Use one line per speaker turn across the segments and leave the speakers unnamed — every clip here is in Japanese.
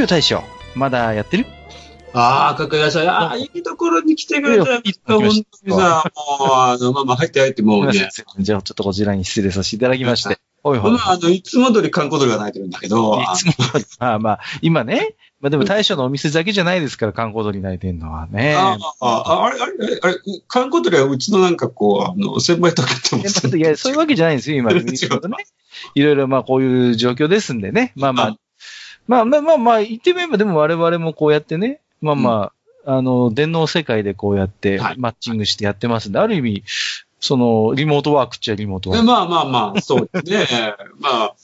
ゆうゆう大将、まだやってる？
ああ、かくやさん。ああ、いいところに来てくれたよ。
いい
本当にさ、もう、あの、まあまあ、入って入って、もうね。
じゃあ、ちょっとこちらに失礼させていただきまして。おいほい。
まあ、あの、いつも通り観光鳥が鳴いてるんだけど、
いつも通りまあまあ、今ね、まあでも大将のお店だけじゃないですから、観光鳥泣いてんのはね。
ああ、ああれ、あれ、あれ、観光鳥はうちのなんかこう、あの、先輩とかっても
いや、そういうわけじゃないんですよ、今。いろいろまあこういう状況ですんでね。まあまあ、まあまあまあまあ、言ってみればでも我々もこうやってね、まあまあ、あの、電脳世界でこうやって
はい
マッチングしてやってますんで、ある意味、その、リモートワークっちゃリモートワーク。
まあまあまあ、そうですね。まあ、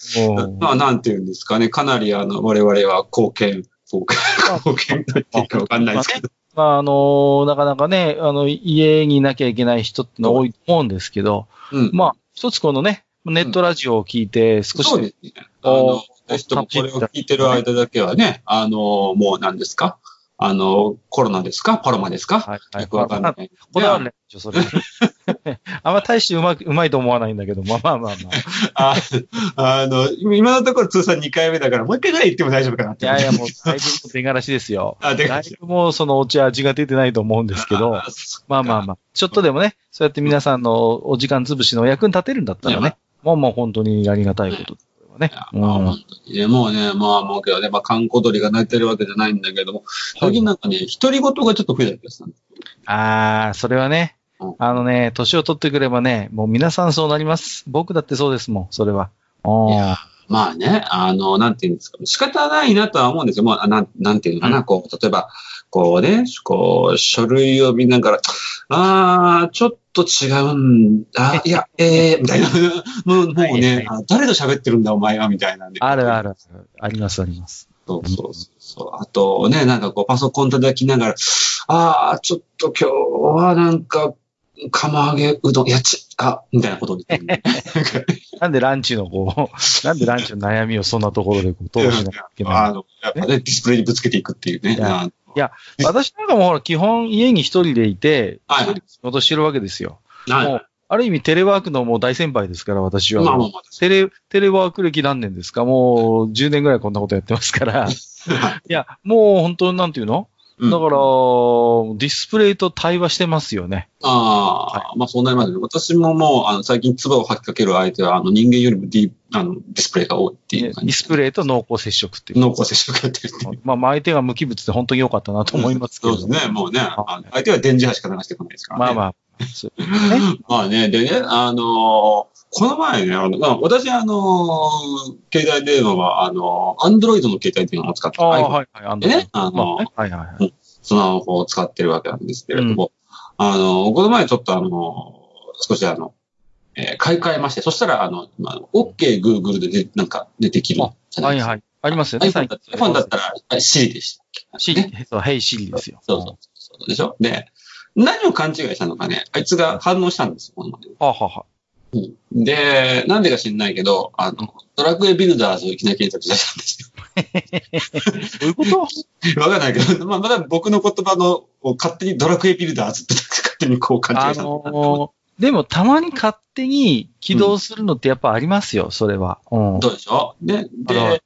まあ、なんていうんですかね。かなり、あの、我々は貢献、貢献、貢献と言っていいかわかんないですけど。
まあ、あのなかなかね、あの、家にいなきゃいけない人ってのは多いと思うんですけど、
うん。
まあ、一つこのね、ネットラジオを聞いて、少し
そうね。あの、ぜひともこれを聞いてる間だけはね、あの、もう何ですか？あの、コロナですか？パロマですか？
はい、はい。
よくわかんない。
これはね、ちょそれ。あんま大してうまく、うまいと思わないんだけど、まあまあまあまあ。
あ あの、今のところ通算2回目だから、もう一回ぐらい言っても大丈夫かなって。
いやいや、もう、だいぶ出がらしですよ。
あ、で
だいぶもう、そのお茶味が出てないと思うんですけど、まあまあまあ、ちょっとでもね、そうやって皆さんのお時間潰しのお役に立てるんだったらね、もうもう本当にありがたいことですこれはね。うん
まあ本当にね、もうね、まあもうけどね、まあ、観光鳥が鳴いてるわけじゃないんだけども、最近なんかね、独り言がちょっと増えた気がしたんです
ああ、それはね
うん、
あのね、年を取ってくればね、もう皆さんそうなります。僕だってそうですもん、それは。
いやまあね、あの、なんていうんですか、仕方ないなとは思うんですよ。もう、あなん、なんていうのかな、
うん
こう、例えば、こうね、こう、書類を見ながら、ああ、ちょっと違うんだ、いや、ええみたいな、もうもう
はいは
ね
い、
あ誰と喋ってるんだ、お前は、みたいなんで。
あるある。ありますあります。
そうそうそう。あとね、なんかこう、パソコン叩きながら、ああ、ちょっと今日はなんか、釜揚げうどん、いや、ち、あ、みたいなこと。
なんでランチのこう、なんでランチの悩みをそんなところでこう通しなきゃいけない
あの、やっぱね、ディスプレイにぶつけていくっていうね。
いや私なんかもほら、基本家に一人でいて、
はい。
一人で仕事してるわけですよ。
はい。
もうある意味テレワークのもう大先輩ですから、私は。
まあまあまあ。
テレ、テレワーク歴何年ですか？もう10年ぐらいこんなことやってますから。い。や、もう本当なんていうの、
うん
だから、ディスプレイと対話してますよね。
ああ、まあそうなりますね。私ももう、あの、最近唾を吐きかける相手は、あの、人間よりもディあのディスプレイが多いってい
デ
う感じ。
ィスプレイと濃厚接触っていう。
濃厚接触やってるっていう。
まあ、まあ相手が無機物で本当に良かったなと思いますけど。
そうですね。もうね、あの相手は電磁波しか流してこないですから、ね。
まあまあ。
まあね、でね、あのーこの前ね、あの、まあ、私、あのー携帯電話は、あのー、アンドロイドの携帯電話を使って、
はいはい。あの
でね、あ
ま
の
はいはいはい。
スマホを使ってるわけなんですけれども、あのーこの前ちょっとあのー少しあの、えー買い替えまして、そしたら、あの、まあ、OK Google でで、なんか、でできるじゃないですか。
はいはい。ありますよね、
iPhone だ iPhone だったら、あ Siri でしたっけ？
シリ、そう、ヘイシリですよ。
そうそうそう。でしょ？で、何を勘違いしたのかね、あいつが反応したんですよ、この前
はあはあはあ
で、なんでか知んないけど、あの、ドラクエビルダーズをいきなり検索したんです
どういうこと？
よ。わかんないけど、まあ、まだ僕の言葉の、を勝手にドラクエビルダーズって勝手にこう勘違
あ
いしたの。
のー、でもたまに勝手に起動するのってやっぱありますよ、それは。うん。
そうでしょ？ね。で、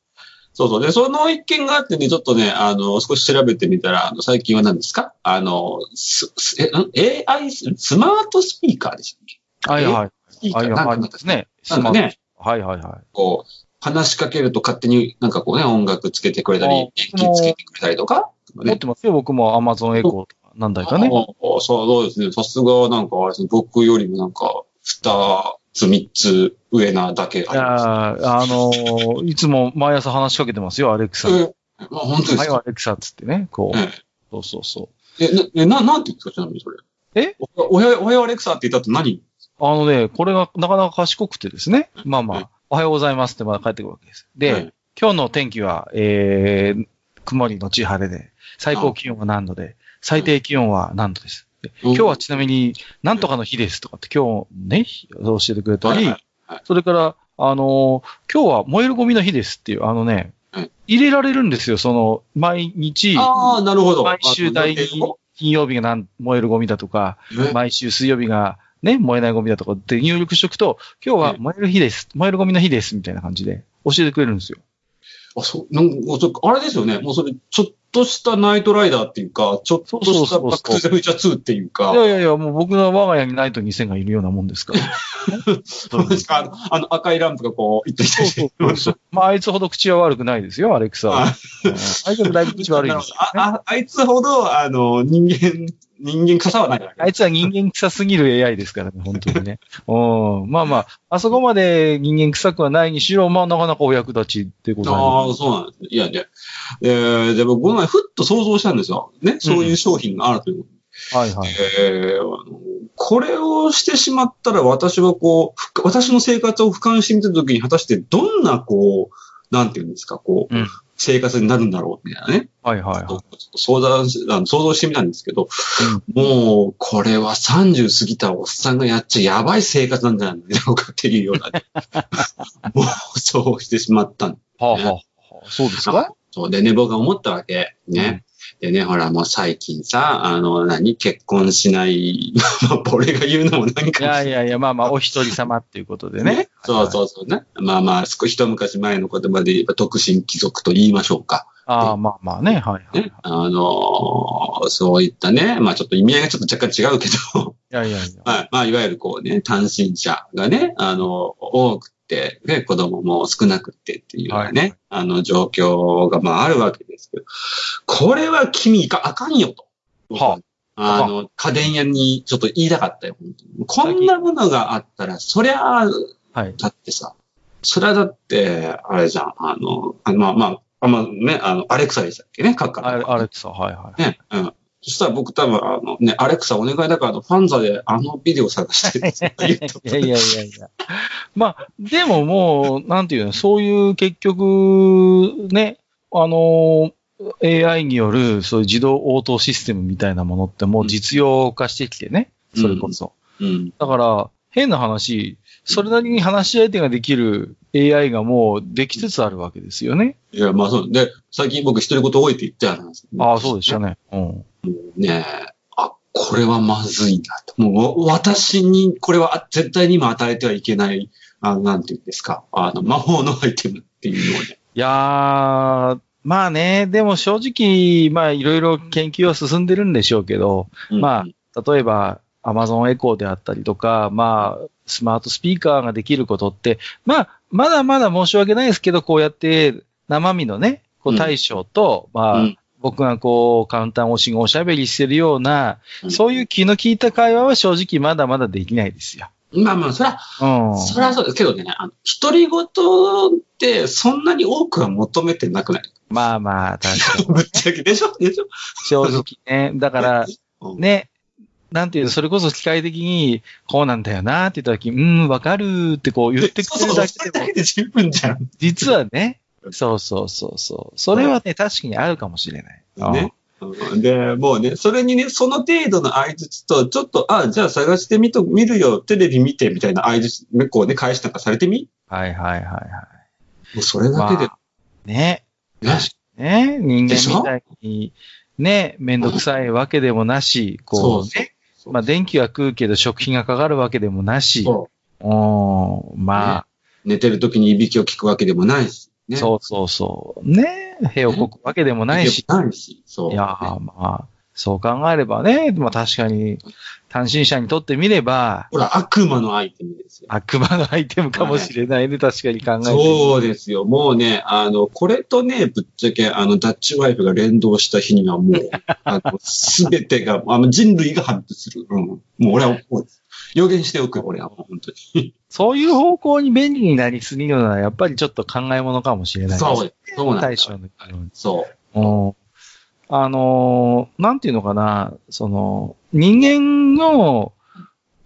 そうそう。で、その一件があってね、ちょっとね、あの、少し調べてみたら、あの最近は何ですか？あの、す、すえ、ん？AI、スマートスピーカーでしたっ
はいはい。いはい。
なんか
ですね。
なんかね、
はいはいはい。
こう、話しかけると勝手になんかこうね、音楽つけてくれたり、
あ
電気つけてくれたりとか、
持ってますよ、僕も Amazon エコーとか何台かね。
そうそうですね。さすがなんかあれですね、僕よりもなんか、二つ、三つ上なだけ
い
あります。
やーあのーいつも毎朝話しかけてますよ、アレクサ。はい、
え、まあ、本当です
ア
か、
レクサっつってね、こう。
え
そうそうそ
え、な、え、な、なんて言うんですか、ちなみにそれ。
え？
おおや、おやアレクサって言った後何？
あのね、これがなかなか賢くてですね。まあま
はい。
あ、おはようございますってまだ帰ってくるわけです。で、
はい。
今日の天気は、えー、曇りのち晴れで、最高気温は何度で、最低気温は何度です。で今日はちなみに、なんとかの日ですとかって今日ね、教えてくれたり、それから、あのー今日は燃えるゴミの日ですっていう、あのね、
はい。
入れられるんですよ、その、毎日、
ああ、なるほど。
毎週第
あ
2金曜日が燃えるゴミだとか、
ね
毎週水曜日がね、燃えないゴミだとかって入力しとくと、今日は燃える日です。燃えるゴミの日です。みたいな感じで教えてくれるんですよ。
あ、そう、なんか、ちょあれですよね。もうそれ、ちょっとしたナイトライダーっていうか、ちょっとしたバックトゥザフューチャー2っていう
い
か、
やいやいや、もう僕の我が家にナイト2000がいるようなもんですから。
そうですかあの、あの赤いランプがこう、いったり
そうそうそうそう。まあ、あいつほど口は悪くないですよ、アレクサは。
あ
いつはだいぶ口悪いですよ、
あああいつほど、あの、人間、人間臭はない
あいつは人間臭すぎる AI ですからね、本当にね。うん。まあまあ、あそこまで人間臭くはないにしろ、まあなかなかお役立ちってこと
ああ、そうなんですね。いやね。えー、でも、この前、ふっと想像したんですよ。ね、そういう商品があるということ
はいはい。
えーこれをしてしまったら私はこう、ふ私の生活を俯瞰してみたときに果たしてどんなこう、なんていうんですか、こう、
うん
生活になるんだろうみたいなね。
はいはいはい。
ちょっと相談しあの想像してみたんですけど、もう、これは30過ぎたおっさんがやっちゃやばい生活なんじゃないのかっていうような、ね、もう、そうしてしまったん
はあ、はあはあ、そうですか？
そうでね、僕が思ったわけ。ね。でね、ほら、もう最近さ、あの、何、結婚しない、まあ、俺が言うのも何
い
か
やいやいや、まあまあ、お一人様っていうことでね。
そうそうそうね。まあまあ、少し一昔前の言葉で言えば、特進貴族と言いましょうか。
ああ、まあまあね、はいはい。
ね。あのーそういったね、まあちょっと意味合いがちょっと若干違うけど、
いやいやいや。
はい。まあ、いわゆるこうね、単身者がね、あの、多くて、ね、子供も少なくてっていうね、
はい
あの状況がまああるわけですけど、これは君か、あかんよと。
は
あの、家電屋にちょっと言いたかったよ、本当にこんなものがあったら、そりゃあ、
はい。
だってさ、それはだって、あれじゃん、あの、あのまあまあ、あまあね、あの、アレクサでしたっけね、か
あ
ら。
アレクサ、はいはい。
ね、うん。そしたら僕多分、あのね、アレクサお願いだから、ファンザであのビデオ探してって言うと
いやいやいやいや。まあ、でももう、なんていうの、そういう結局、ね、あの、AI による、そういう自動応答システムみたいなものってもう実用化してきてね、それこそ。
うん。
だから、変な話、それなりに話し相手ができる AI がもうできつつあるわけですよね。
いや、まあそう。で、最近僕一人言多いって言ってあるんです
ああ、そうでした
ね。
ね。うん。
ね、あ、これはまずいなと。もう、私に、これはあ絶対に今与えてはいけない、あなんていうんですか、あの、魔法のアイテムっていうのをね。
いやー、まあね、でも正直、まあいろいろ研究は進んでるんでしょうけど、まあ例えば Amazon エコーであったりとか、まあスマートスピーカーができることって、まあまだまだ申し訳ないですけど、こうやって生身のね、こ
う
うん。大将と、まあ、
うん
僕がこうカウンター越しにおしゃべりしてるような、
うん
そういう気の利いた会話は正直まだまだできないですよ。
まあまあ、それは、
うん。
それはそうですけどね、あの、独り言ってそんなに多くは求めてなくない？
まあまあ、確かに。
ぶっちゃけでしょ？でしょ？
正直ね。だから、
うん
ね、なんていうの、それこそ機械的に、こうなんだよなって言った時、うん、わかるってこう言ってくれるだけでも
それだけ、で十分じゃん。
実はね、そうそうそうそう。それはね、確かにあるかもしれない。
ね。うんで、もうね、それにね、その程度の相槌と、ちょっと、あ、じゃあ探してみと、見るよ、テレビ見て、みたいな相槌、ね、こうね、返しなんかされてみ？
うん。はいはいはいは
もうそれだけで、
い。ね。
ね。
ね。人間みたいに、ね、めんどくさいわけでもなし、こ
そう
うね。
そう。
まあ、電気は食うけど食費がかかるわけでもなし、
そう
うん、まあ、
寝てる時にいびきを聞くわけでもないし、ね。
そうそうそう。ね。塀をこくわけでもないし。
ないし。そう。
いやーまあ、そう考えればね、まあ確かに、単身者にとってみれば、
ほら、悪魔のアイテムですよ。
悪魔のアイテムかもしれないね、確かに考えて。
そうですよ。もうね、あの、これとね、ぶっちゃけ、あの、ダッチワイフが連動した日にはもう、あの、すべてが、あの、人類が破滅する。うん。もう俺は、予言しておく、俺はもう本当に。
そういう方向に便利になりすぎるのは、やっぱりちょっと考え物かもしれない。
そうです。そうなんです
対象の。
そう。
うんあのーなんていうのかな、その、人間の、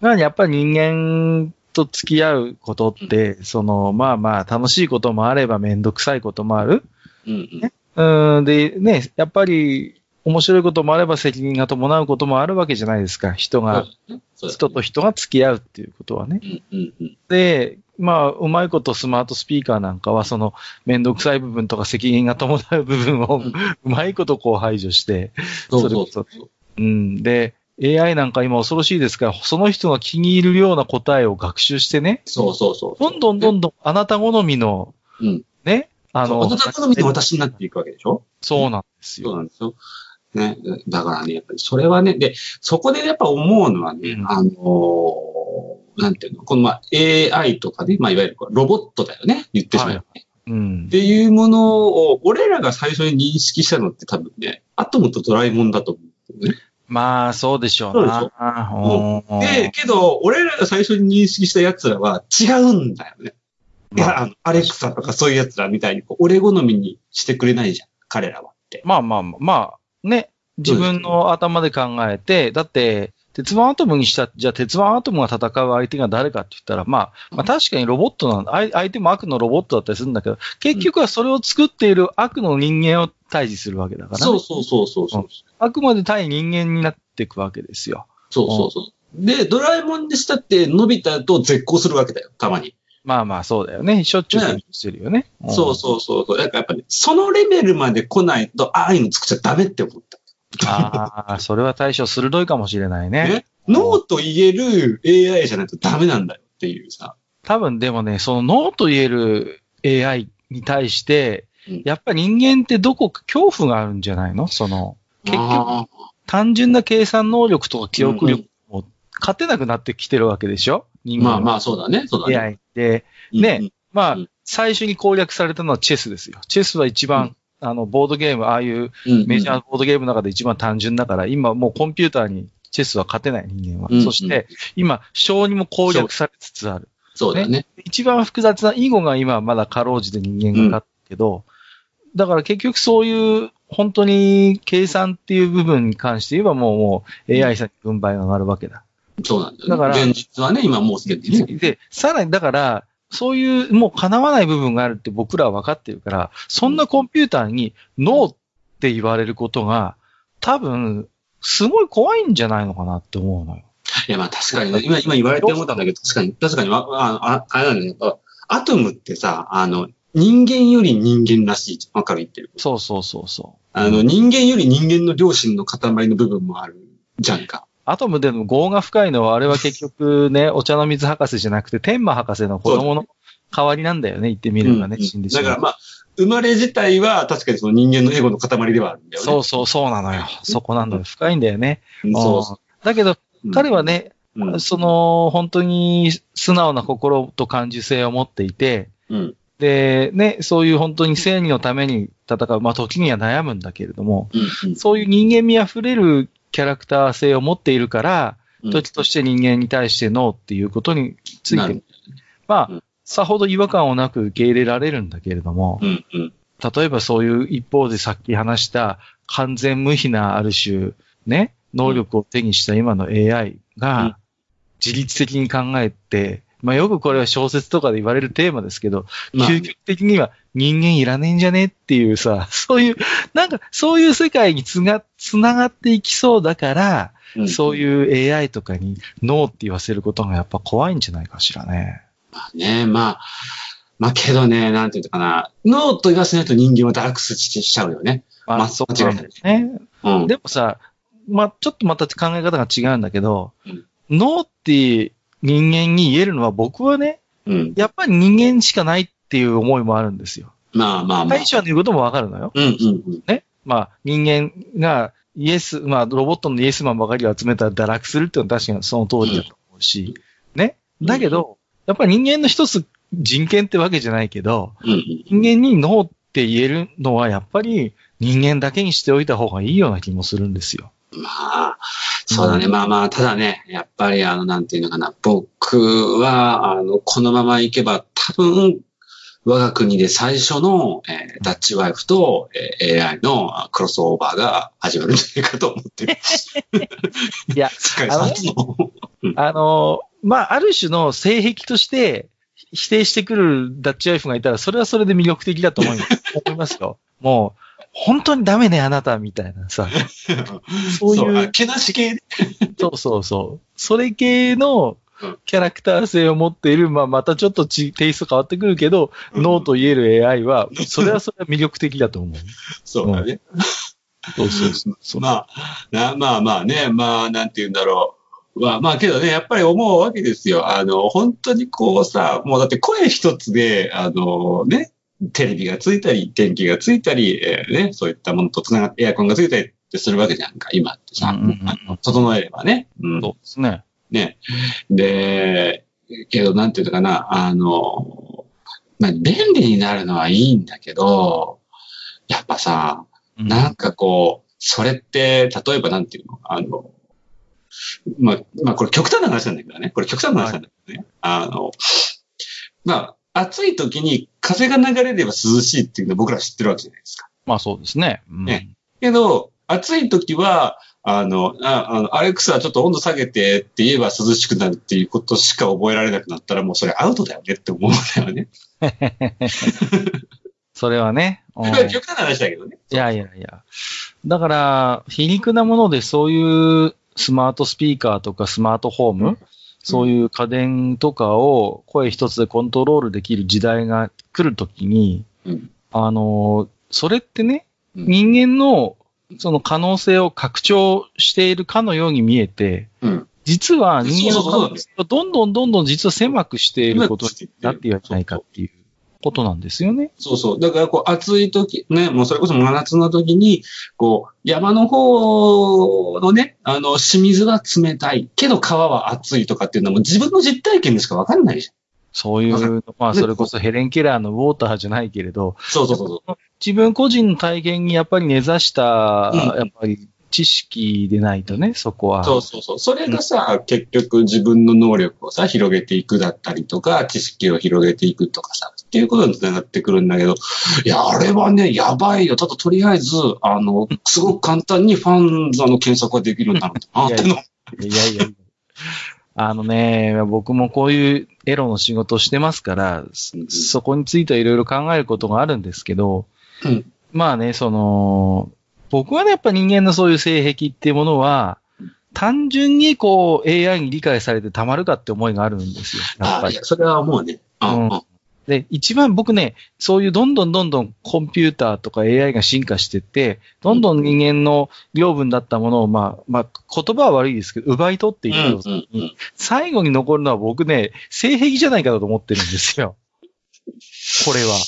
まあやっぱり人間と付き合うことって、その、まあまあ楽しいこともあればめんどくさいこともある。
うんうん。
うん、で、ね、やっぱり面白いこともあれば責任が伴うこともあるわけじゃないですか。人が、
そうだね
人と人が付き合うっていうことはね。
うんうんうん。
で、まあ、うまいことスマートスピーカーなんかは、その、めんどくさい部分とか責任が伴う部分を、
うん
うまいことこう排除して、
そうそう
それこうん。で、AI なんか今恐ろしいですから、その人が気に入るような答えを学習してね、
そうそうそう。
どんどんどんどんあなた好みの、
うん。
ね、あの、
あの、大人好みで私になっていくわけでしょ？
そうなんですよ。
そうなんですよ。ね。だからね、やっぱりそれはね、で、そこでやっぱ思うのはね、
うん
あのーなんていうの、このまあ AI とかね、まあいわゆるロボットだよね、言ってしまう、ね
うん
っ。ていうものを、俺らが最初に認識したのって多分ね、アトムとドラえもんだと思うね。
まあ、そうでしょうな。うん
で、けど、俺らが最初に認識した奴らは違うんだよね。いや、あの、アレクサとかそういう奴らみたいに、俺好みにしてくれないじゃん、彼らはって。
まあまあまあ、まあ、ね、自分の頭で考えて、だって、鉄腕アトムにした、じゃあ鉄腕アトムが戦う相手が誰かって言ったら、まあ、まあ確かにロボットなんだ。相相手も悪のロボットだったりするんだけど、結局はそれを作っている悪の人間を対峙するわけだから、ね。
そうそうそうそうそう。
あくまで対人間になっていくわけですよ。
そうそうそう。で、ドラえもんでしたって、のび太と絶交するわけだよ、たまに。
まあまあそうだよね。しょっちゅうしてるよね。ん
そうそうそうそう。だからやっぱり、そのレベルまで来ないと、ああいうの作っちゃダメって思った。
ああ、それは対象鋭いかもしれないね。
ね。ノーと言える AI じゃないとダメなんだよっていうさ。
多分でもね、そのノーと言える AI に対して
うん、
やっぱり人間ってどこか恐怖があるんじゃないの？その、結局、
あ
単純な計算能力とか記憶力も勝てなくなってきてるわけでしょ？人間
ーまあまあ、そうだね。そうだね。
AI で。ね
うん
まあ
うん、
最初に攻略されたのはチェスですよ。チェスは一番、あの、ボードゲーム、ああいう
うん
メジャーボードゲームの中で一番単純だから、今もうコンピューターにチェスは勝てない人間は。
うん
そして、今、小にも攻略されつつある。
そうだよね。
一番複雑な囲碁が今まだかろうじて人間が勝ったけど、だから結局そういう、本当に計算っていう部分に関して言えばもうもう AI さんに軍配が上がるわけだ。
そうなんだよね。
だから
現実はね、今もうすでにね。
で、さらにだから、そういうもう叶わない部分があるって僕らは分かってるから、そんなコンピューターにノーって言われることが、多分、すごい怖いんじゃないのかなって思うのよ。
いや、まあ確かにね、今、今言われて思ったんだけど、確かに、確かに、あ、ああれなんだけど、アトムってさ、あの、人間より人間らしい。わかる言ってる？
そうそうそうそう。
あの、人間より人間の良心の塊の部分もあるじゃんか。
アトムでの業が深いのは、あれは結局ね、お茶の水博士じゃなくて、天馬博士の子供の代わりなんだよね、言ってみればね、
うん。
死ん。でしまう。
だからまあ、生まれ自体は確かにその人間のエゴの塊ではあるんだよね。
そうそう、そうなのよ。そこなんだよ。深いんだよね。
うん。そうそ
だけど、
う。
彼はね、
うん、
その、本当に素直な心と感受性を持っていて、
うん、
で、ね、そういう本当に正義のために戦う、まあ時には悩むんだけれども、
うん、うん。
そういう人間味あふれるキャラクター性を持っているから、
うん。
時として人間に対してノーっていうことについてまあ
うん、
さほど違和感をなく受け入れられるんだけれども。例えばそういう一方でさっき話した完全無比なある種、ね、能力を手にした今の AI
うん
が自律的に考えて、まあよくこれは小説とかで言われるテーマですけど、
まあ
究極的には人間いらねえんじゃねっていうさ、そういう、なんかそういう世界につが、つながっていきそうだから、
うん
そういう AI とかにノーって言わせることがやっぱ怖いんじゃないかしらね。
まあね、まあ、まあけどね、なんていうのかな。ノーと言わせないと人間はダークスしちゃうよね。
まあ、
まあ
そうなんだよね。
うん。
でもさ、まあ、ちょっとまた考え方が違うんだけど、
うん
ノーって人間に言えるのは僕はね、
うん。
やっぱり人間しかないっていう思いもあるんですよ。
まあまあまあ。
大将の言うこともわかるのよ。
うんうんうん。
ね。まあ、人間がイエス、まあ、ロボットのイエスマンばかりを集めたら堕落するっていうのは確かにその通りだと思うし、ね。だけど、やっぱり人間の一つ人権ってわけじゃないけど、
うんうん。
人間にノーって言えるのはやっぱり人間だけにしておいた方がいいような気もするんですよ。
まあ、そうだね。まあまあ、ただね、やっぱりあの、なんていうのかな。僕は、あの、このままいけば、多分、我が国で最初の、えーダッチワイフと、えー AI のクロスオーバーが始まるんじゃないかと思ってる。
いや、
世界初の。
あの、まあ、ある種の性癖として否定してくるダッチワイフがいたら、それはそれで魅力的だと思います思いますよ。もう、本当にダメね、あなた、みたいなさ。そういう
あけなし系ね
そうそうそう。それ系の
うん
キャラクター性を持っている、まあ、またちょっとちテイスト変わってくるけど、
うん
ノーと言える AI は、それはそれは魅力的だと思う。
そうだね。
そうそうそう。
まあ、なまあまあね、まあ、なんて言うんだろう。まあまあけどね、やっぱり思うわけですよ。あの、本当にこうさ、もうだって声一つで、あのね、テレビがついたり、電気がついたり、えーね、そういったものとつながってエアコンがついたりってするわけじゃんか、今ってさ。
うんうんうん
整えればね。うん。
そうですね。
ね。で、けど、なんていうのかな、あの、まあ、便利になるのはいいんだけど、やっぱさ、
うん
なんかこう、それって、例えばなんていうのあの、まあ、まあこれ極端な話なんだけどね。これ極端な話なんだけどね。あの、まあ、暑い時に風が流れれば涼しいっていうのを僕ら知ってるわけじゃないですか。
まあそうですね。うん
ねけど、暑い時は、あの、ああの、アレクサちょっと温度下げてって言えば涼しくなるっていうことしか覚えられなくなったらもうそれアウトだよねって思うんだよね。
それはね。
極端な話だけどね。
いやいやいや。だから、皮肉なものでそういうスマートスピーカーとかスマートホーム、そういう家電とかを声一つでコントロールできる時代が来るときに、
うん。
あの、それってね、
うん。
人間のその可能性を拡張しているかのように見えて、
うん。
実は人間の可能性をどんどんどんどん実は狭くしていることになっていないかっていうことなんですよね。
そうそう。だから、こう、暑い時、ね、もうそれこそ真夏の時に、こう、山の方のね、あの、清水は冷たい、けど川は暑いとかっていうのはもう自分の実体験でしかわかんないじ
そういう、まあそれこそヘレン・ケラーのウォーターじゃないけれど、
ゃん。そうそうそう。
自分個人の体験にやっぱり根ざした、
うん
やっぱり知識でないとね、そこは。
そうそうそう。それがさ、結局自分の能力をさ、広げていくだったりとか、知識を広げていくとかさ、っていうことにつながってくるんだけど、いや、あれはね、やばいよ。ただとりあえず、あの、すごく簡単にファンザの検索ができるようになるんだなっての。
いやいや。あのね、僕もこういうエロの仕事をしてますから、そこについてはいろいろ考えることがあるんですけど、
うん
まあね、その、僕はね、やっぱ人間のそういう性癖っていうものは、単純にこう AI に理解されてたまるかって思いがあるんですよ。やっぱり。
それはもうね。うん
うんで、一番僕ね、そういうどんどんどんどんコンピューターとか AI が進化してって、どんどん人間の領分だったものを、まあ、まあ、言葉は悪いですけど、奪い取っていくと、
うんうんうん
最後に残るのは僕ね、性癖じゃないかと思ってるんですよ。これは。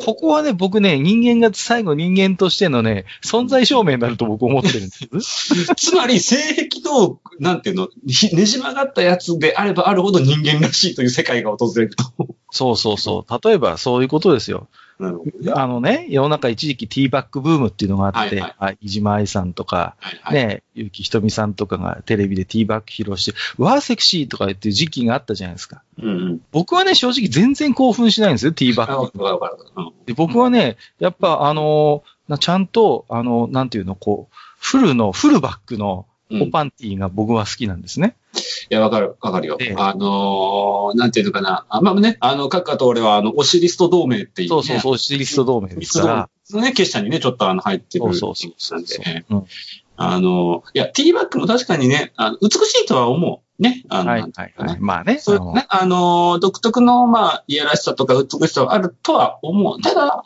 ここはね、僕ね、人間が最後人間としてのね、存在証明になると僕思ってるんです。
つまり、性癖と、なんていうの、ひねじ曲がったやつであればあるほど人間らしいという世界が訪れると。
そうそうそう。例えばそういうことですよ。
なるほどね。
あのね、世の中一時期ティーバックブームっていうのがあって、
はいはい
あ飯島愛さんとか、
はいはい。
ね、ゆきひとみさんとかがテレビでティーバック披露して、わーセクシーとか言ってる時期があったじゃないですか。
うんうん。
僕はね、正直全然興奮しないんですよ、ティーバック。
うん
で僕はね、やっぱあのちゃんと、あのなんていうの、こう、フルの、フルバックの
うん
おパンティーが僕は好きなんですね。
いや、わかる、わかるよ
ええ。
あのー、なんていうのかな。あまあね、あの、各方俺は、あの、オシリスト同盟っていう、ね。
そうそうそう、シリスト同盟ですから。
う。ね、結社にね、ちょっとあの、入ってる。
そうそうそうそううん
あの、いや、ティーバックも確かにね、あの美しいとは思う。ね。あの、
はいはいはい。
かね
まあね。
そうね、あの、独特の、まあ、いやらしさとか美しさはあるとは思う。ただ、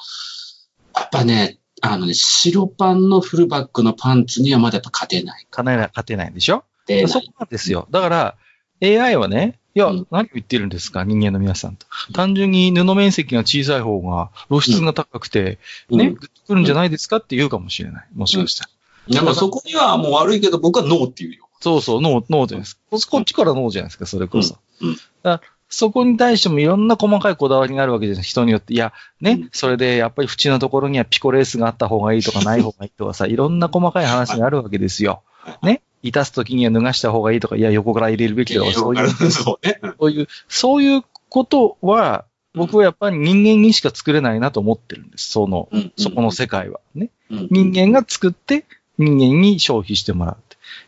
やっぱね、あのね、白パンのフルバックのパンツにはまだやっぱ勝てない。
勝てない、勝てないんでしょ？
勝てない
そこなんですよ。だから、AI はね、いや、
うん
何を言ってるんですか、人間の皆さんと。単純に布面積が小さい方が露出が高くて、ね、
うん
グッとくるんじゃないですかって言うかもしれない。もしかしたら。
なんかそこにはもう悪いけど僕はノーって言うよ。
そうそう、ノー、ノーじゃないですか。こっちからノーじゃないですか、それこそ。
うんうん
だからそこに対してもいろんな細かいこだわりがあるわけじゃない人によって。いや、ね、
うん
それでやっぱり縁のところにはピコレースがあった方がいいとかない方がいいとかさ、いろんな細かい話があるわけですよ。ね。いたすときには脱がした方がいいとか、いや、横から入れるべきだとか、そういう、
そうね。うん
そういう、そういうことは、僕はやっぱり人間にしか作れないなと思ってるんです。その、
うん
そこの世界はね。
うん
人間が作って人間に消費してもら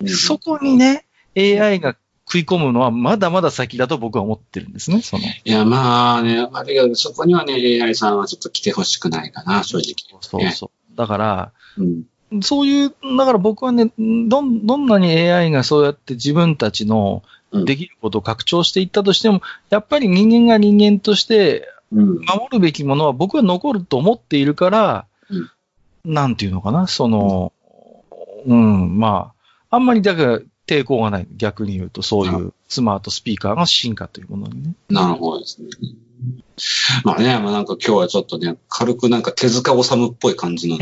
うそこにね、AI が食い込むのはまだまだ先だと僕は思ってるんですね。その。
いや、まあね、あれが、そこにはね、AI さんはちょっと来てほしくないかな、正直。
そうそう。だから、
うん。
そういう、だから僕はね、どん、どんなに AI がそうやって自分たちの
うん
できることを拡張していったとしても、やっぱり人間が人間として
うん。
守るべきものは僕は残ると思っているから、
うん
なんていうのかな、その、うん、まあ、あんまりだから抵抗がない。逆に言うと、そういうスマートスピーカーが進化というものにね。
なるほどですね。まあね、まあなんか今日はちょっとね、軽くなんか手塚治虫っぽい感じの。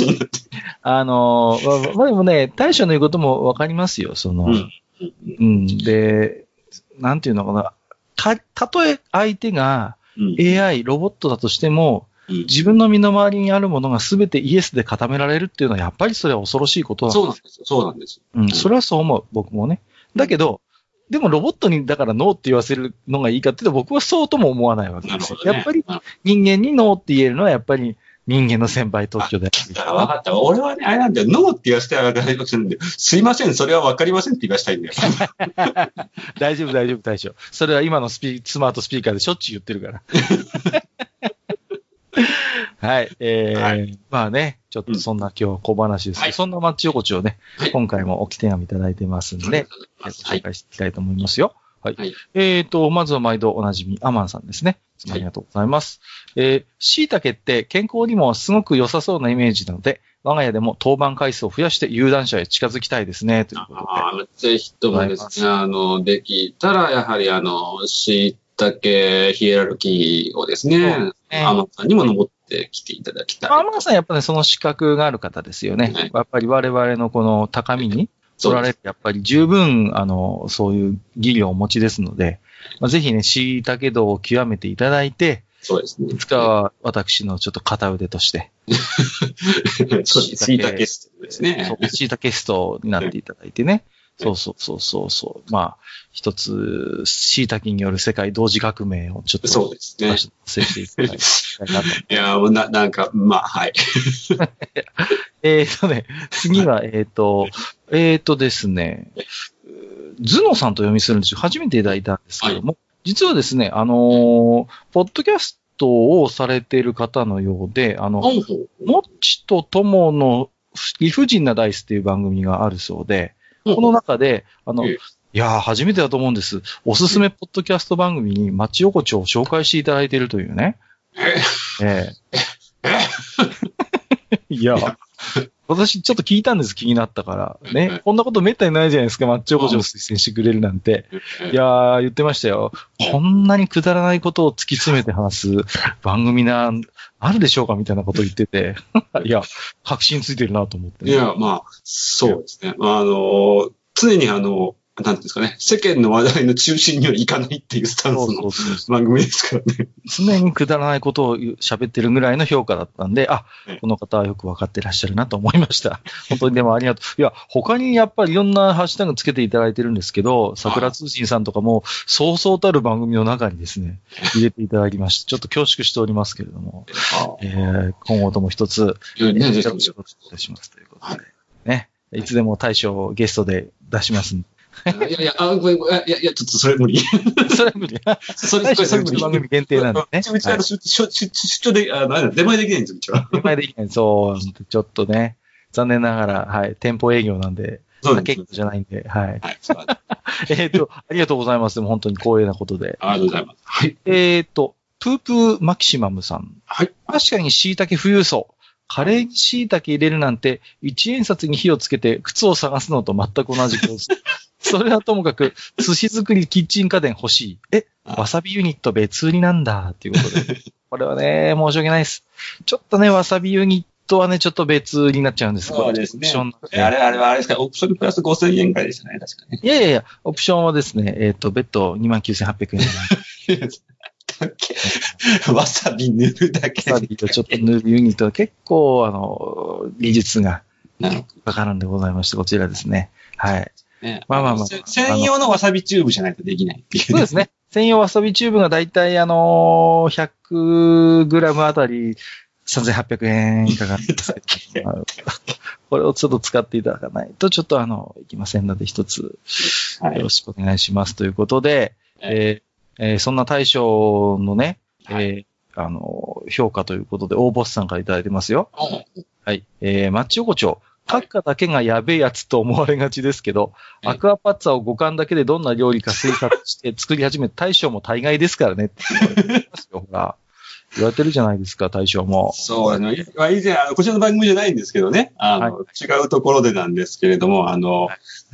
あの、ままあでもね、大将の言うこともわかりますよ、その、
うん。
うん。で、なんていうのかな。か、たとえ相手が
うん。
AI、ロボットだとしても、
うん
自分の身の回りにあるものが全てイエスで固められるっていうのは、やっぱりそれは恐ろしいことだ。
そうなんですよ。そうなんですよ。
うん、それはそう思う、僕もね。だけど、でもロボットにだからノーって言わせるのがいいかっていうと、僕はそうとも思わないわけですよ。
ね。
やっぱり
うん
人間にノーって言えるのは、やっぱり人間の先輩特許であ
だから分かった。俺はね、あれなんだよ。ノーって言わせてあげたいかもしれないんで、すいません、それは分かりませんって言わせたいんだよ。
大丈夫、大丈夫、大丈夫。それは今のスピスマートスピーカーでしょっちゅう言ってるから。はい。えー
は
まあね、ちょっとそんな今日小話ですけど、
はい
そんなマッチ横丁をね、
はい
今回も置き手紙いただいてますんで、ご
はい。
紹介していきたいと思いますよ。はい。
はい
えーと、まずは毎度おなじみ、アマンさんですね。ありがとうございます。えー、椎茸って健康にもすごく良さそうなイメージなので、我が家でも当番回数を増やして有段者へ近づきたいですね、ということで。
ああ、ぜひともですね、あの、できたら、やはりあの、椎茸ヒエラルキーをですね、アマンさんにも登ってきていただきたい。
アマンさんやっぱね、その資格がある方ですよね。
はい
やっぱり我々のこの高みに取られて、やっぱり十分、あの、そういう技量をお持ちですので、まあ、ぜひね、椎茸道を極めていただいて、
そうですね。
いつかは私のちょっと片腕として、
そうです。椎茸ですね
そ。う椎茸ストになっていただいてね。そうそうそうそうそう。まあ、一つ、椎茸による世界同時革命をちょっと、
そうですね。
させていただきたいなと。
いや、もうな、なんか、まあ、はい。
えーとね、次は、えーと、えーとですね、ズノさんと読みするんですよ。初めていただいたんですけども、実はですね、あのーポッドキャストをされている方のようで、あの、もっちとともの理不尽なダイスっていう番組があるそうで、この中で、あの、
ええ
いやー、初めてだと思うんです。おすすめポッドキャスト番組に町横丁を紹介していただいているというね。ええ。いや、私ちょっと聞いたんです、気になったから。ね。こんなことめったにないじゃないですか、マッチ横丁を推薦してくれるなんて。いやー、言ってましたよ。こんなにくだらないことを突き詰めて話す番組な、あるでしょうかみたいなこと言ってて。いや、確信ついてるなと思って、
いや、まあ、そうですね。まあ、あの、常にあの、なんていうんですかね、世間の話題の中心にはいかないっていうスタンスの番組ですからね。
常にくだらないことを喋ってるぐらいの評価だったんで、あ
うん、
この方はよくわかってらっしゃるなと思いました。本当にでもありがとう。いや、他にやっぱりいろんなハッシュタグつけていただいてるんですけど、桜通信さんとかも、そうそうたる番組の中にですね、入れていただきまして、ちょっと恐縮しておりますけれども、えー今後とも一つ、よろしくお願いしますということで、ね、いつでも大将をゲストで出しますんで。
ひ。いやいや、あ、ごめんいやいや、ちょっとそれ無理。
それは無理。
それ、それ無理。
番組限定なんでね。
うち、うち、あの、出出出出張で、あの、出前できないんですよ、うちは。
手前できない。そう、ちょっとね、残念ながら、はい、店舗営業なんで、
そうです
じゃないんで、はい。
はい、
えっと、ありがとうございます。でも本当に光栄なことで。
ありがとうございます。はい。
えっと、プープーマキシマムさん。
はい。
確かに椎茸富裕層。カレーに椎茸入れるなんて、一円札に火をつけて靴を探すのと全く同じ構図。それはともかく、寿司作りキッチン家電欲しい。え、わさびユニット別売りなんだ、っていうことで。これはね、申し訳ないです。ちょっとね、わさびユニットはね、ちょっと別になっちゃうんです。
そうですね
オプション。
あれ、あれはあれですか、オプションプラス5000円くらいでしたね、確かね。
いやいやいや、オプションはですね、えっ、と、別途29,800円。
だっけわさび塗るだけ
わさびとちょっと塗るユニットは結構、あの、技術がかかるんでございまして、こちらですね。はい。まあまあまあ
せ専用のわさびチューブじゃないとできないっていう。
そうですね。専用わさびチューブがだいたいあのー、100g あたり3800円かかるんですけど、これをちょっと使っていただかないと、ちょっとあの、いきませんので、一つ、よろしくお願いしますということで、
はい
えーえーそんな大将のね、
はい
えーあの、評価ということで、大ボスさんからいただいてますよ。はい。えー、マッチ横丁。閣下だけがやべえやつと思われがちですけど、
はい
アクアパッツァを五感だけでどんな料理か推察して作り始めた大将も大概ですからねって言われてますよ、ほら。言われてるじゃないですか、大将も。
そう、あの、以前、こちらの番組じゃないんですけどね、あの、
は
違うところでなんですけれども、あの、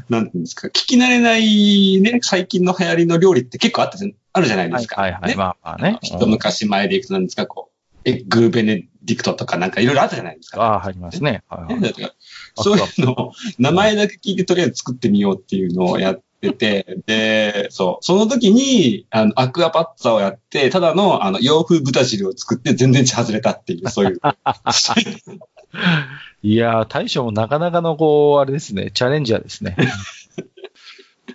なんていうんですか、聞き慣れないね、最近の流行りの料理って結構あったじゃんあるじゃないですか。
はいはいはい。
ね
まあまあね。
一昔前でいくとなんですか、こう、エッグベネディクトとかなんかいろいろあったじゃないですか。
ああ、入りますね。はいはい。
そういうのを、名前だけ聞いてとりあえず作ってみようっていうのをやってて、で、そう、その時に、あの、アクアパッツァをやって、ただの、あの、洋風豚汁を作って全然血外れたっていう、そういう。
いやー、大将もなかなかの、こう、あれですね、チャレンジャーですね。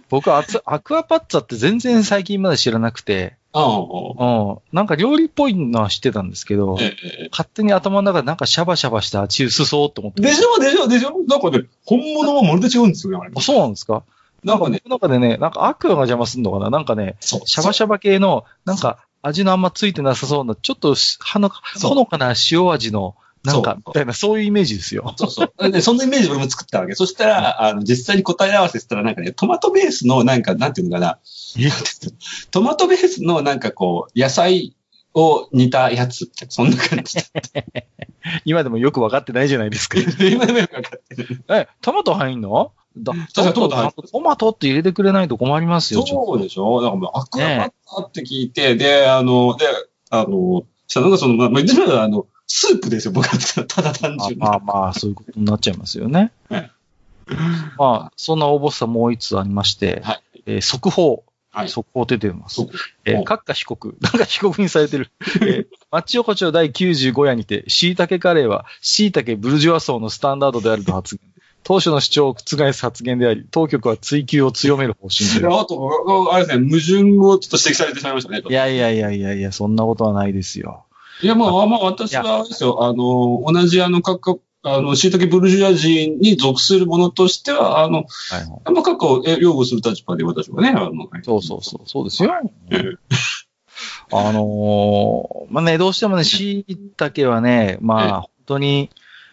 僕はアクアパッツァって全然最近まで知らなくて、
ああ、
うん。なんか料理っぽいのは知ってたんですけど、
ええ
勝手に頭の中でなんかシャバシャバした味薄そうと思って。
でしょ？でしょ？でしょ？なんかね、本物はまるで違うんですよね、あ
そうなんですか？
なんかね、
僕の中でね、なんかアクアが邪魔するのかな？なんかね。シャバシャバ系の、なんか味のあんまついてなさそうな、ちょっとしはのほのかな塩味の、なんか
そう、
みたいな、そういうイメージですよ。
そうそう。で、そんなイメージ俺も作ったわけ。そしたら、あの、実際に答え合わせしたら、なんかね、トマトベースの、なんか、なんていうのかな。トマトベースの、なんかこう、野菜を煮たやつって、そんな感じ。
今でもよくわかってないじゃないですか。
今でもよくわかってる。
え、トマト入んの？だ
トマト入る
トマトって入れてくれないと困りますよ、
そうでしょ？だからもう、アクアパッツァって聞いて、で、あの、で、あの、したなんかその、まあ、まあ言ってみればあの、スープですよ、僕は。ただ単
と
純に。
まあまあまあ、そういうことになっちゃいますよね。
はい
まあ、そんな応募さもう一つありまして、
はい
えー速報。
はい
速報出てます
そ。う。
えー、
お
閣下被告。なんか被告にされてる。えー、マッチ横丁第95夜にて、椎茸カレーは椎茸ブルジョワ層のスタンダードであると発言。当初の主張を覆す発言であり、当局は追及を強める方針で
であと、あれですね、矛盾をちょっと指摘されてしまいましたね。
いやいやいやいやいや、そんなことはないですよ。
いや、まあ、まあ、私は、あれですよ、あの、同じあの、各、あの、椎茸ブルジョア人に属するものとしては、あの、
はいはい。
ま過去擁護する立場で私はね、あの、
そうそうそう、そうですよ。
ええ
あのーまあね、どうしてもね、椎茸はね、まあ、本当に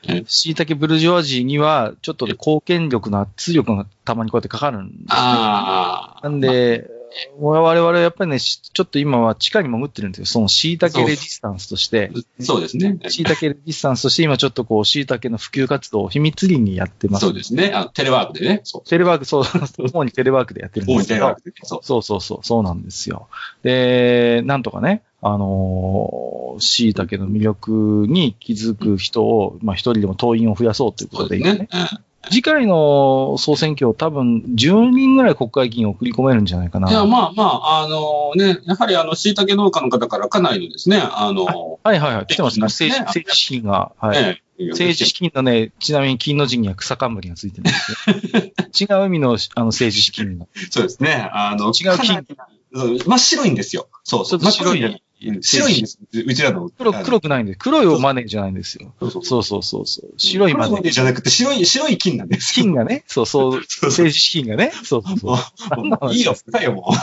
ええ、
椎茸ブルジョワジーには、ちょっとね、貢献力の圧力がたまにこうやってかかるんですね。
ああ。
なんで、我々はやっぱりね、しちょっと今は地下に潜ってるんですよ。その椎茸レジスタンスとして、
そうですね。
椎茸レジスタンスとして今ちょっとこう、椎茸の普及活動を秘密裏にやってます。
そうですね。あテレワークでね。
テレワーク、そう、主にテレワークでやってるんですけど
主にテレワー、クでね。そう。
そうそうそう、そうなんですよ。で、なんとかね、あのー、椎茸の魅力に気づく人を、まあ一人でも党員を増やそうということで、
そうですね。
次回の総選挙多分10人ぐらい国会議員を送り込めるんじゃないかな。
うんいや、まあまあ、あのね、やはりあの、椎茸農家の方からかなりのですね、あの、
はいはいはい、来てますね。
ね
政治政治資金が。はい。
ええ
政治資金のね、ちなみに金の字には草冠がついてるんですよ。違う意味のあの政治資金が。
そうですね。あの、
違う金
真っ白いんですよ。そうそう。
ちょっと白い
白いんです。うちらの。
黒、黒くないんです。黒いマネーじゃないんですよ。
そうそう
そうそう。白いマネー。
じゃなくて、白い、白い金なんですよ。
金がね、そうそう、
そうそう
政治資金がね、そうそう
いいよ、深いよ、も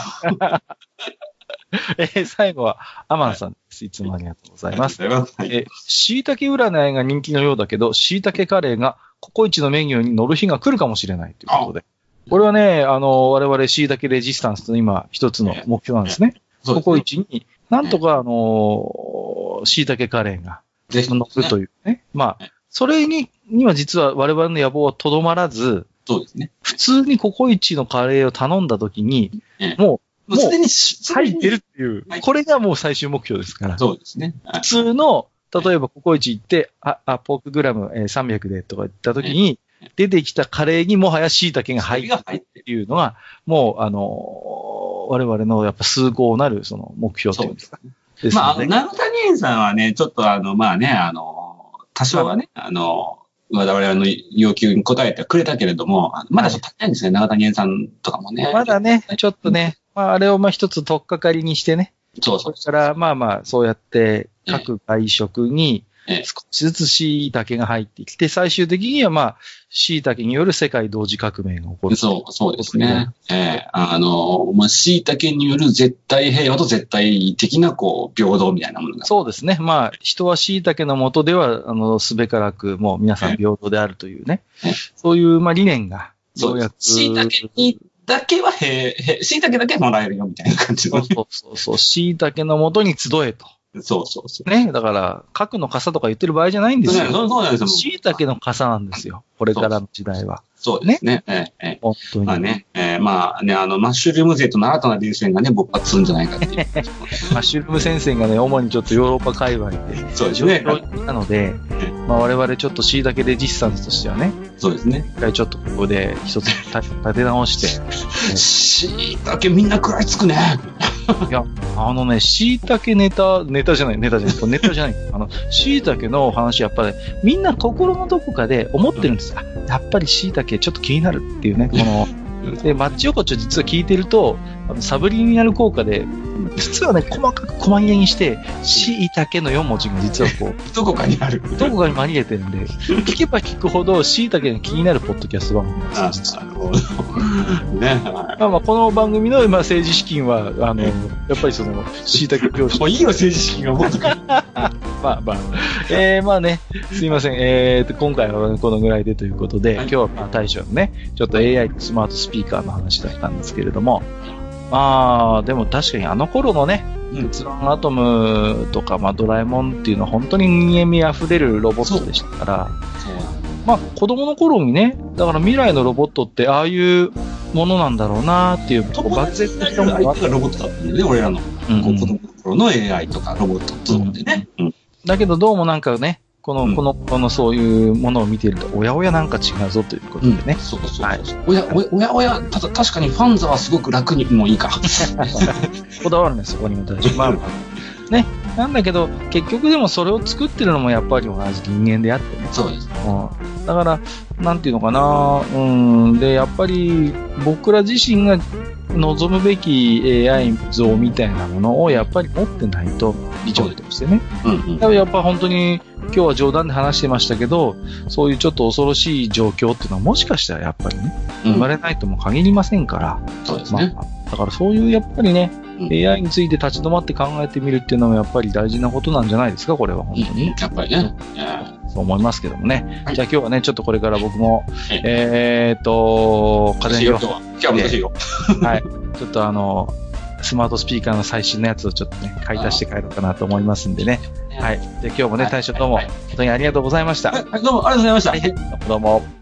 えー最後は、アマンさんです。いつもありがとうござ
う。
います。
はい。
えー、椎茸占いが人気のようだけど、椎茸カレーがココイチのメニューに乗る日が来るかもしれないということで。これはね、あの、我々椎茸レジスタンスの今一つの目標なんですねココイチに、なんとかあの、椎茸カレーが乗るというね。まあ、それに、には実は我々の野望はとどまらず、
そうですね。
普通にココイチのカレーを頼んだ時に
え、
も
もうすでに、
入ってるっていう
はい、
これがもう最終目標ですから。
そうですね。はい
普通の、例えばココイチ行って、あ、あ、ポークグラム、えー300でとか言った時に、出てきたカレーにもはや椎茸が入
ってる。
っていうのが、もう、あのー我々のやっぱ数号なるその目標というか。です
まあ、長谷園さんはね、ちょっとあの、まあね、あの、多少はね、あの、我々の要求に応えてくれたけれども、まだちょっと高いんですね、長谷園さんとかもね。
まだね、ちょっとね、まあ、あれをまあ一つ取っかかりにしてね。
そうそ。
そうれから、まあまあ、そうやって各外食に
ええ
少しずつ椎茸が入ってきて、最終的にはまあ、椎茸による世界同時革命が起こる。
そう、そうですね。ええあの、まあ、椎茸による絶対平和と絶対的な、こう、平等みたいなものが。
そうですね。まあ、人は椎茸のもとでは、あの、すべからく、もう皆さん平等であるというね
ええ。
そういう、まあ、理念が、
そうです。椎茸にだけは平、へ椎茸だけもらえるよみたいな感じの。
そうそうそうそう、椎茸のもとに集えと。
そうそうそう。
ね。だから、核の傘とか言ってる場合じゃないんです
そう
よ。
そうなんですよ。
椎茸の傘なんですよ。これからの時代は。
そうですね。ええええ
本当に。
まあね、えーまあね、あの、マッシュルーム勢との新たな連戦がね、勃発するんじゃないかっていう。
マッシュルーム戦線がね、主にちょっとヨーロッパ界隈で
そうですね。
なので、まあ我々ちょっと椎茸レジスタンスとしてはね、
そうですね。
一回ちょっとここで一つ立て直して、
椎茸みんな食らいつくね。
あのね、椎茸ネタ、ネタじゃない、ネタじゃない、ネタじゃない。あの、椎茸の話、やっぱり、みんな心のどこかで思ってるんですよ。あやっぱり椎茸ちょっと気になるっていうね、この、で、マッチ横丁実は聞いてると、あのサブリミナル効果で、実はね、細かく細切れにして、椎茸の4文字が実はこう、
どこかにある。
どこかに紛れてるんで、聞けば聞くほど椎茸が気になるポッドキャスト番組なんです
なるほど。ね。は
まあまあ、この番組のまあ政治資金は、あの、やっぱりその、椎茸教師
いもういいよ、政治資金は。
まあまあ、えー、まあね、すいません。えーと、今回はこのぐらいでということで、
はい。
今日はまあ大将のね、ちょっと AI とスマートスピーカーの話だったんですけれども、まあ、でも確かにあの頃のね、
うん。
鉄腕アトムとか、まあドラえもんっていうのは本当に人間味あふれるロボットでしたから、まあ子供の頃にね、だから未来のロボットってああいうものなんだろうなっていう、こう漠然としたものが
ロボットだったんだよね、俺らの。
うんうん。
子供の頃の AI とかロボットとでね。うん
だけどどうもなんかね、この、
うん
この、このそういうものを見ていると、おやおやなんか違うぞということでね。
そうそうそう。
はい
おや、おや、おやただ確かにファンザはすごく楽にもういいか。
こだわるんです、そこにも対して。まあまあ。ね。なんだけど、結局でもそれを作ってるのもやっぱり同じ人間であってね。
そうです。
うん。だから、なんていうのかな、うん。で、やっぱり僕ら自身が望むべき AI 像みたいなものをやっぱり持ってないと、議長としてね。
うんうん
だからやっぱ本当に今日は冗談で話してましたけど、そういうちょっと恐ろしい状況っていうのはもしかしたらやっぱりね、
うん
生まれないとも限りませんから、ま
そうですね。
あ、だからそういうやっぱりね、
うん
AI について立ち止まって考えてみるっていうのもやっぱり大事なことなんじゃないですか、これは本当に。
やっぱりね。え
そう思いますけどもね。
はい
じゃあ今日はね、ちょっとこれから僕も、
はい
えーっと、
ー
家電量
今日は。難しいよ。
はい。ちょっとあの、スマートスピーカーの最新のやつをちょっとね、買い足して帰ろうかなと思いますんでね。はい。で今日もね、
はい
大将どうも、
はい
本当にありがとうございました。
はいはいどうもありがとうございました。
はい、どうも。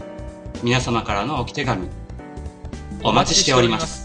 皆様からの置き手紙、お待ちしております。